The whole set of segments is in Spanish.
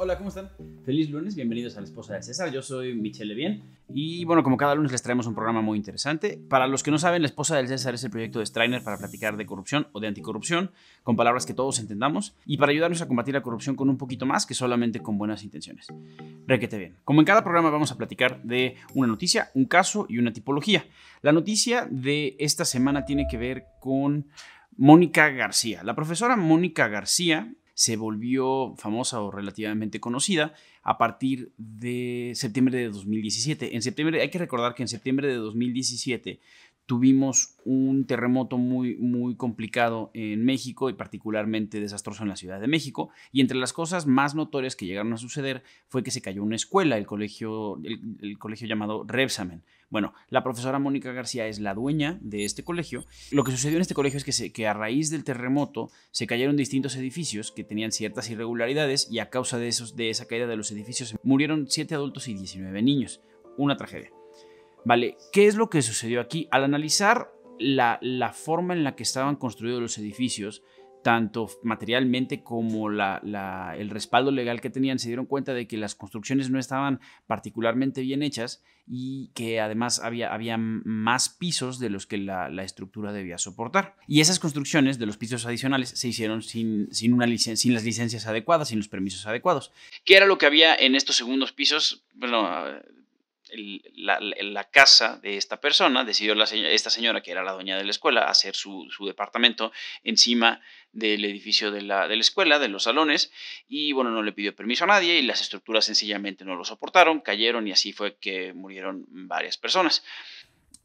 Hola, ¿cómo están? Feliz lunes, bienvenidos a la esposa de César. Yo soy Michelle Bien y bueno, como cada lunes les traemos un programa muy interesante. Para los que no saben, la esposa del César es el proyecto de Strainer para platicar de corrupción o de anticorrupción con palabras que todos entendamos y para ayudarnos a combatir la corrupción con un poquito más que solamente con buenas intenciones. Requete bien. Como en cada programa vamos a platicar de una noticia, un caso y una tipología. La noticia de esta semana tiene que ver con Mónica García. La profesora Mónica García se volvió famosa o relativamente conocida a partir de septiembre de 2017. En septiembre, hay que recordar que en septiembre de 2017 tuvimos un terremoto muy, muy complicado en México y particularmente desastroso en la Ciudad de México. Y entre las cosas más notorias que llegaron a suceder fue que se cayó una escuela, el colegio, el, colegio llamado Rebsamen. Bueno, la profesora Mónica García es la dueña de este colegio. Lo que sucedió en este colegio es que, se, que a raíz del terremoto se cayeron distintos edificios que tenían ciertas irregularidades y a causa de, esos, de esa caída de los edificios murieron 7 adultos y 19 niños. Una tragedia. Vale, ¿qué es lo que sucedió aquí? Al analizar la, forma en la que estaban construidos los edificios, tanto materialmente como el respaldo legal que tenían, se dieron cuenta de que las construcciones no estaban particularmente bien hechas y que además había, más pisos de los que la, estructura debía soportar. Y esas construcciones de los pisos adicionales se hicieron sin, sin las licencias adecuadas, sin los permisos adecuados. ¿Qué era lo que había en estos segundos pisos? Bueno, la, casa de esta persona, decidió la, esta señora, que era la dueña de la escuela, hacer su, departamento encima del edificio de la, de la, escuela, de los salones, y bueno, no le pidió permiso a nadie y las estructuras sencillamente no lo soportaron, cayeron y así fue que murieron varias personas.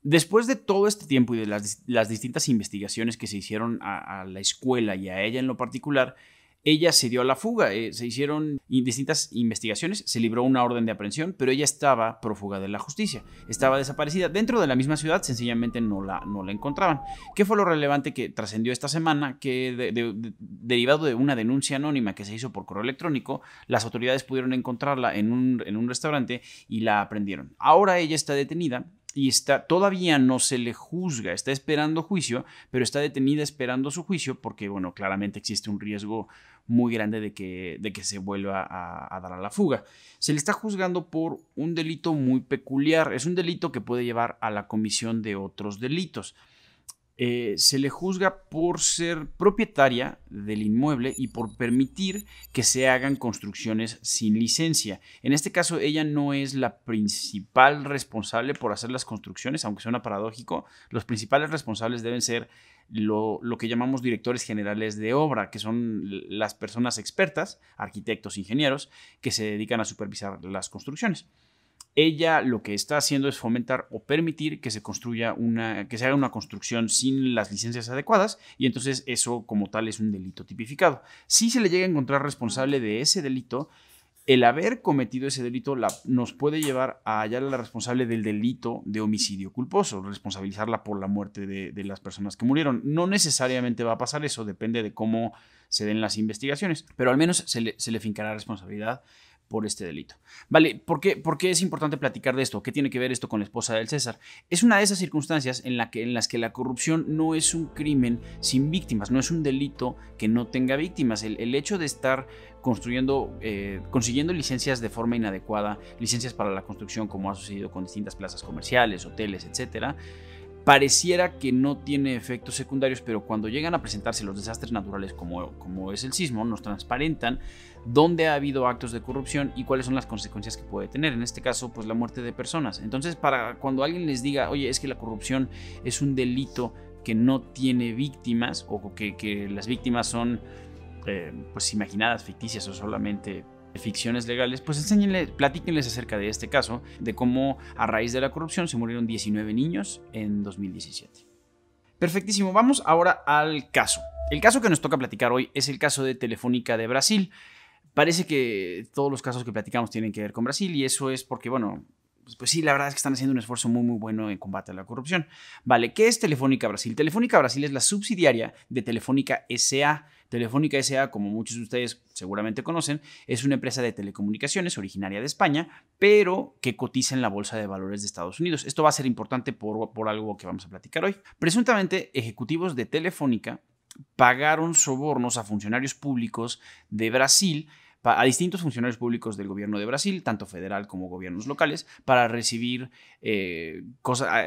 Después de todo este tiempo y de las, distintas investigaciones que se hicieron a la escuela y a ella en lo particular, ella se dio a la fuga. Eh, se hicieron distintas investigaciones, se libró una orden de aprehensión, pero ella estaba prófuga de la justicia. Estaba desaparecida dentro de la misma ciudad, sencillamente no la, no la encontraban. ¿Qué fue lo relevante que trascendió esta semana? Que derivado de una denuncia anónima que se hizo por correo electrónico, las autoridades pudieron encontrarla en un, en un restaurante y la aprendieron. Ahora ella está detenida y está, todavía no se le juzga, está esperando juicio, pero está detenida esperando su juicio porque, bueno, claramente existe un riesgo muy grande de que, de que se vuelva a, dar a la fuga. Se le está juzgando por un delito muy peculiar, es un delito que puede llevar a la comisión de otros delitos. Eh, se le juzga por ser propietaria del inmueble y por permitir que se hagan construcciones sin licencia. En este caso, ella no es la principal responsable por hacer las construcciones, aunque suena paradójico. Los principales responsables deben ser lo, lo, que llamamos directores generales de obra, que son las personas expertas, arquitectos, ingenieros, que se dedican a supervisar las construcciones ella lo que está haciendo es fomentar o permitir que se construya una, que se haga una construcción sin las licencias adecuadas y entonces eso como tal es un delito tipificado. Si se le llega a encontrar responsable de ese delito, el haber cometido ese delito la, nos puede llevar a hallar a la responsable del delito de homicidio culposo, responsabilizarla por la muerte de, las personas que murieron. No necesariamente va a pasar eso, depende de cómo se den las investigaciones, pero al menos se le, se le fincará responsabilidad por este delito. Vale, ¿por qué, ¿por qué, es importante platicar de esto? ¿Qué tiene que ver esto con la esposa del César? Es una de esas circunstancias en, las que la corrupción no es un crimen sin víctimas, no es un delito que no tenga víctimas. El, hecho de estar construyendo, eh, consiguiendo licencias de forma inadecuada, licencias para la construcción como ha sucedido con distintas plazas comerciales, hoteles, etcétera, pareciera que no tiene efectos secundarios, pero cuando llegan a presentarse los desastres naturales como, como es el sismo, nos transparentan dónde ha habido actos de corrupción y cuáles son las consecuencias que puede tener. En este caso, pues la muerte de personas. Entonces, para cuando alguien les diga, oye, es que la corrupción es un delito que no tiene víctimas o que, las víctimas son eh, pues imaginadas, ficticias o solamente ficciones legales, pues enséñenle, platíquenles acerca de este caso, de cómo a raíz de la corrupción se murieron 19 niños en 2017. Perfectísimo, vamos ahora al caso. El caso que nos toca platicar hoy es el caso de Telefónica de Brasil. Parece que todos los casos que platicamos tienen que ver con Brasil y eso es porque, bueno, pues, pues, sí, la verdad es que están haciendo un esfuerzo muy, muy bueno en combate a la corrupción. Vale, ¿qué es Telefónica Brasil? Telefónica Brasil es la subsidiaria de Telefónica SA. Telefónica SA, como muchos de ustedes seguramente conocen, es una empresa de telecomunicaciones originaria de España, pero que cotiza en la Bolsa de Valores de Estados Unidos. Esto va a ser importante por, por algo que vamos a platicar hoy. Presuntamente, ejecutivos de Telefónica pagaron sobornos a funcionarios públicos de Brasil a distintos funcionarios públicos del gobierno de Brasil, tanto federal como gobiernos locales, para recibir eh,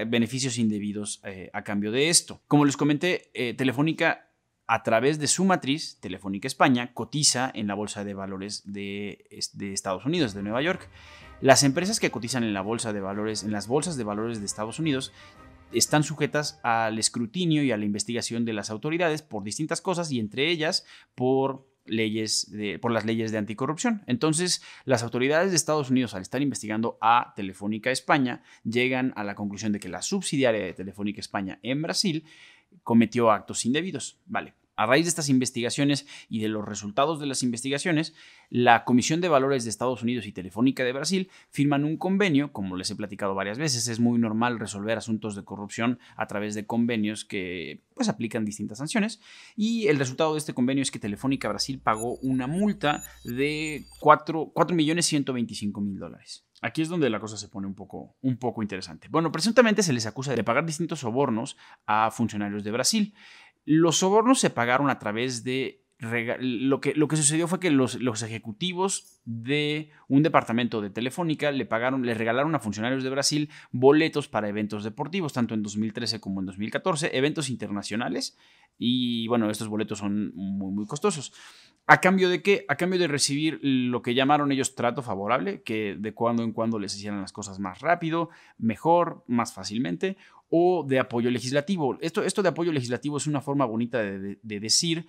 beneficios indebidos eh, a cambio de esto. Como les comenté, eh, Telefónica a través de su matriz, Telefónica España, cotiza en la Bolsa de Valores de, Estados Unidos, de Nueva York. Las empresas que cotizan en la Bolsa de Valores, en las bolsas de valores de Estados Unidos, están sujetas al escrutinio y a la investigación de las autoridades por distintas cosas y entre ellas por leyes por las leyes de anticorrupción. Entonces, las autoridades de Estados Unidos, al estar investigando a Telefónica España, llegan a la conclusión de que la subsidiaria de Telefónica España en Brasil cometió actos indebidos. Vale, a raíz de estas investigaciones y de los resultados de las investigaciones, la Comisión de Valores de Estados Unidos y Telefónica de Brasil firman un convenio, como les he platicado varias veces, es muy normal resolver asuntos de corrupción a través de convenios que pues aplican distintas sanciones y el resultado de este convenio es que Telefónica Brasil pagó una multa de 4.125.000 dólares. Aquí es donde la cosa se pone un poco, un poco interesante. Bueno, presuntamente se les acusa de pagar distintos sobornos a funcionarios de Brasil. Los sobornos se pagaron a través de... Lo que, lo que sucedió fue que los, los, ejecutivos de un departamento de Telefónica le pagaron, le regalaron a funcionarios de Brasil boletos para eventos deportivos, tanto en 2013 como en 2014, eventos internacionales, y bueno, estos boletos son muy, muy costosos. ¿A cambio de qué? A cambio de recibir lo que llamaron ellos trato favorable, que de cuando en cuando les hicieran las cosas más rápido, mejor, más fácilmente, o de apoyo legislativo. Esto, esto de apoyo legislativo es una forma bonita de, decir,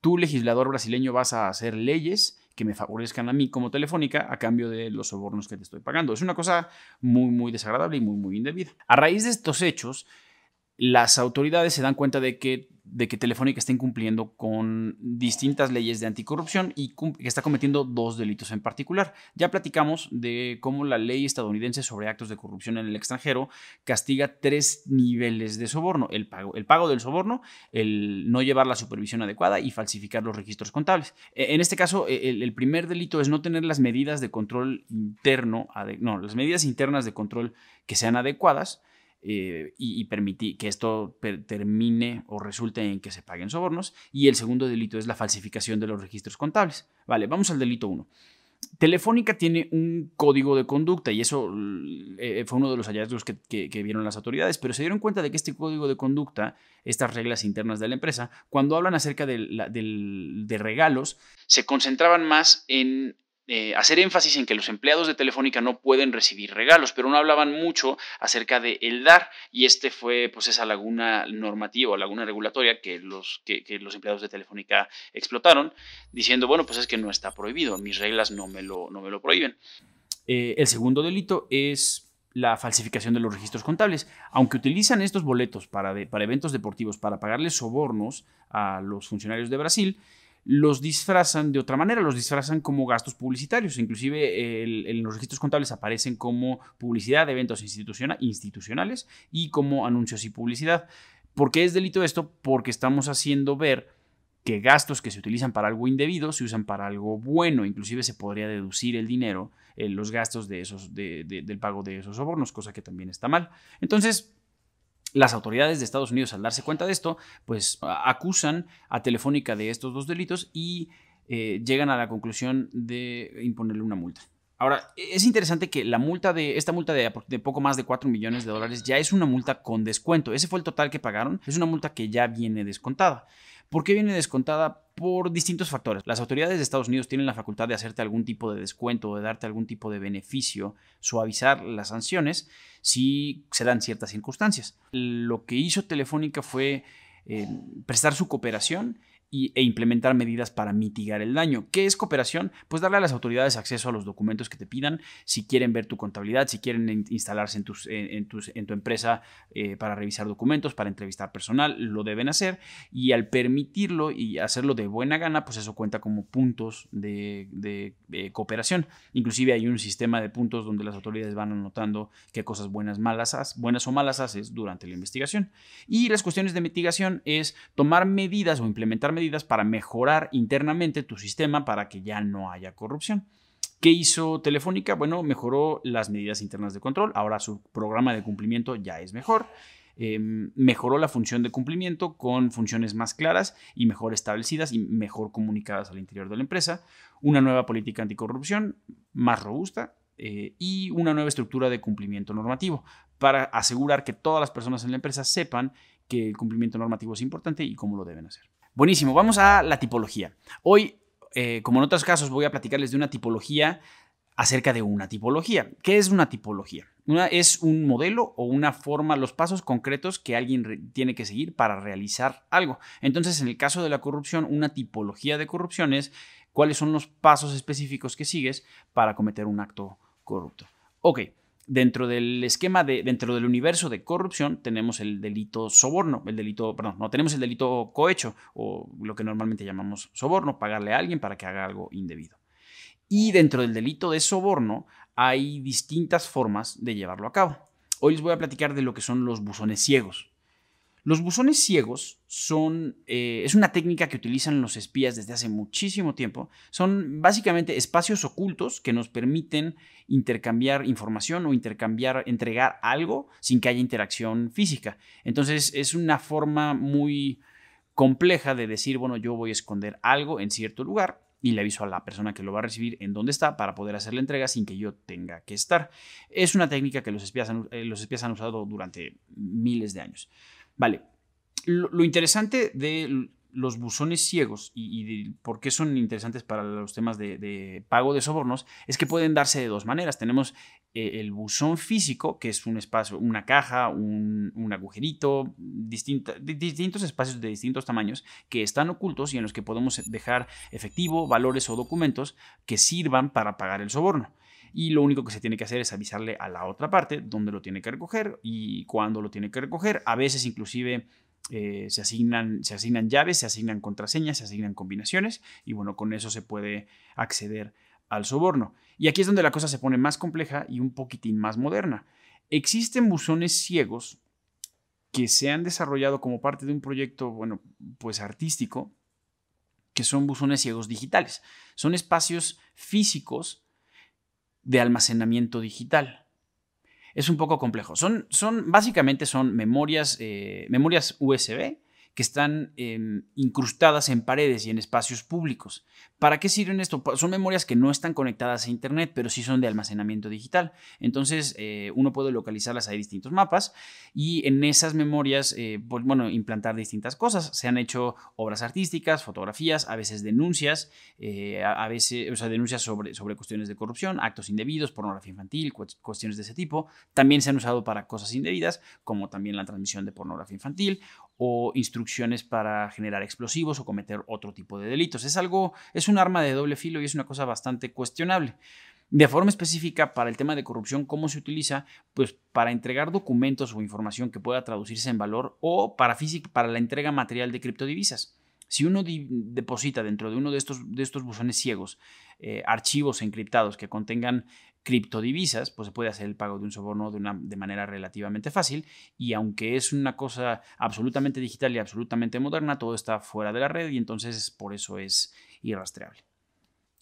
tú legislador brasileño vas a hacer leyes que me favorezcan a mí como telefónica a cambio de los sobornos que te estoy pagando. Es una cosa muy, muy desagradable y muy, muy indebida. A raíz de estos hechos, las autoridades se dan cuenta de que de que Telefónica está incumpliendo con distintas leyes de anticorrupción y que está cometiendo dos delitos en particular. Ya platicamos de cómo la ley estadounidense sobre actos de corrupción en el extranjero castiga tres niveles de soborno. El pago, el pago del soborno, el no llevar la supervisión adecuada y falsificar los registros contables. E, en este caso, e, el, primer delito es no tener las medidas de control interno, no, las medidas internas de control que sean adecuadas eh, y, permitir que esto termine o resulte en que se paguen sobornos. Y el segundo delito es la falsificación de los registros contables. Vale, vamos al delito 1. Telefónica tiene un código de conducta y eso eh, fue uno de los hallazgos que, vieron las autoridades, pero se dieron cuenta de que este código de conducta, estas reglas internas de la empresa, cuando hablan acerca de regalos, se concentraban más en eh, hacer énfasis en que los empleados de Telefónica no pueden recibir regalos, pero no hablaban mucho acerca de el dar y este fue pues esa laguna normativa o laguna regulatoria que los, que, los empleados de Telefónica explotaron, diciendo, bueno, pues es que no está prohibido, mis reglas no me lo, no me lo prohíben. Eh, el segundo delito es la falsificación de los registros contables. Aunque utilizan estos boletos para, para eventos deportivos para pagarles sobornos a los funcionarios de Brasil, los disfrazan de otra manera, los disfrazan como gastos publicitarios. Inclusive en los registros contables aparecen como publicidad de eventos institucionales y como anuncios y publicidad. ¿Por qué es delito esto? Porque estamos haciendo ver que gastos que se utilizan para algo indebido se usan para algo bueno. Inclusive se podría deducir el dinero, en los gastos de esos, del pago de esos sobornos, cosa que también está mal. Entonces, las autoridades de Estados Unidos, al darse cuenta de esto, pues acusan a Telefónica de estos dos delitos y eh, llegan a la conclusión de imponerle una multa. Ahora, es interesante que la multa de esta multa de, de, poco más de 4 millones de dólares ya es una multa con descuento. Ese fue el total que pagaron. Es una multa que ya viene descontada. ¿Por qué viene descontada? Por distintos factores. Las autoridades de Estados Unidos tienen la facultad de hacerte algún tipo de descuento o de darte algún tipo de beneficio, suavizar las sanciones si se dan ciertas circunstancias. Lo que hizo Telefónica fue eh, prestar su cooperación e implementar medidas para mitigar el daño. ¿Qué es cooperación? Pues darle a las autoridades acceso a los documentos que te pidan, si quieren ver tu contabilidad, si quieren instalarse en, tu empresa eh, para revisar documentos, para entrevistar personal, lo deben hacer y al permitirlo y hacerlo de buena gana, pues eso cuenta como puntos de, cooperación. Inclusive hay un sistema de puntos donde las autoridades van anotando qué cosas buenas, malas, buenas o malas haces durante la investigación. Y las cuestiones de mitigación es tomar medidas o implementar medidas para mejorar internamente tu sistema para que ya no haya corrupción. ¿Qué hizo Telefónica? Bueno, mejoró las medidas internas de control. Ahora su programa de cumplimiento ya es mejor. em, mejoró la función de cumplimiento con funciones más claras y mejor establecidas y mejor comunicadas al interior de la empresa, una nueva política anticorrupción más robusta eh, y una nueva estructura de cumplimiento normativo para asegurar que todas las personas en la empresa sepan que el cumplimiento normativo es importante y cómo lo deben hacer. Buenísimo, vamos a la tipología. Hoy, eh, como en otros casos, voy a platicarles de una tipología acerca de una tipología. ¿Qué es una tipología? Una es un modelo o una forma, los pasos concretos que alguien tiene que seguir para realizar algo. Entonces, en el caso de la corrupción, una tipología de corrupción es cuáles son los pasos específicos que sigues para cometer un acto corrupto. Ok, dentro del esquema, de, dentro del universo de corrupción, tenemos el delito soborno, el delito, perdón, no tenemos el delito cohecho, o lo que normalmente llamamos soborno, pagarle a alguien para que haga algo indebido. Y dentro del delito de soborno hay distintas formas de llevarlo a cabo. Hoy les voy a platicar de lo que son los buzones ciegos. Los buzones ciegos son, eh, es una técnica que utilizan los espías desde hace muchísimo tiempo. Son básicamente espacios ocultos que nos permiten intercambiar información o intercambiar, entregar algo sin que haya interacción física. Entonces es una forma muy compleja de decir, bueno, yo voy a esconder algo en cierto lugar y le aviso a la persona que lo va a recibir en dónde está para poder hacer la entrega sin que yo tenga que estar. Es una técnica que los espías eh, los espías han usado durante miles de años. Vale, lo, interesante de los buzones ciegos y, por qué son interesantes para los temas de, pago de sobornos es que pueden darse de dos maneras. Tenemos eh, el buzón físico, que es un espacio, una caja, un, agujerito, distintos espacios de distintos tamaños que están ocultos y en los que podemos dejar efectivo, valores o documentos que sirvan para pagar el soborno y lo único que se tiene que hacer es avisarle a la otra parte dónde lo tiene que recoger y cuándo lo tiene que recoger. A veces inclusive eh, se, asignan, se asignan llaves, se asignan contraseñas, se asignan combinaciones y bueno, con eso se puede acceder al soborno. Y aquí es donde la cosa se pone más compleja y un poquitín más moderna. Existen buzones ciegos que se han desarrollado como parte de un proyecto, bueno, pues artístico, que son buzones ciegos digitales. Son espacios físicos de almacenamiento digital. Es un poco complejo. Son, son básicamente son memorias, eh, memorias USB que están em, incrustadas en paredes y en espacios públicos. ¿Para qué sirven esto? Son memorias que no están conectadas a Internet, pero sí son de almacenamiento digital. Entonces, eh, uno puede localizarlas, hay distintos mapas, y en esas memorias, eh, pues, bueno, implantar distintas cosas. Se han hecho obras artísticas, fotografías, a veces denuncias, eh, a, veces, o sea, denuncias sobre, sobre cuestiones de corrupción, actos indebidos, pornografía infantil, cuestiones de ese tipo. También se han usado para cosas indebidas, como también la transmisión de pornografía infantil o instrucciones para generar explosivos o cometer otro tipo de delitos. Es algo, es un arma de doble filo y es una cosa bastante cuestionable. De forma específica, para el tema de corrupción, ¿cómo se utiliza? Pues para entregar documentos o información que pueda traducirse en valor o para, para la entrega material de criptodivisas. Si uno deposita dentro de uno de estos, de estos buzones ciegos eh, archivos encriptados que contengan criptodivisas, pues se puede hacer el pago de un soborno de, una, de manera relativamente fácil y aunque es una cosa absolutamente digital y absolutamente moderna, todo está fuera de la red y entonces por eso es irrastreable.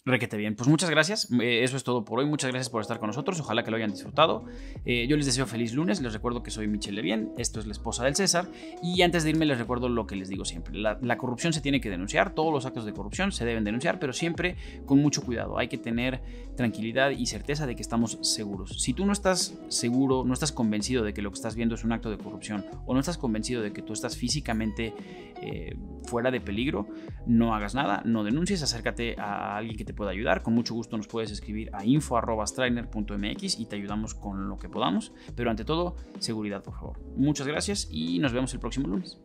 Requete bien. Pues muchas gracias. Eh, eso es todo por hoy. Muchas gracias por estar con nosotros. Ojalá que lo hayan disfrutado. Eh, yo les deseo feliz lunes. Les recuerdo que soy Michelle Levien. Esto es la esposa del César. Y antes de irme les recuerdo lo que les digo siempre. La, la, corrupción se tiene que denunciar. Todos los actos de corrupción se deben denunciar, pero siempre con mucho cuidado. Hay que tener tranquilidad y certeza de que estamos seguros. Si tú no estás seguro, no estás convencido de que lo que estás viendo es un acto de corrupción o no estás convencido de que tú estás físicamente eh, fuera de peligro, no hagas nada, no denuncies, acércate a alguien que te pueda ayudar. Con mucho gusto nos puedes escribir a info.strainer.mx y te ayudamos con lo que podamos. Pero ante todo, seguridad, por favor. Muchas gracias y nos vemos el próximo lunes.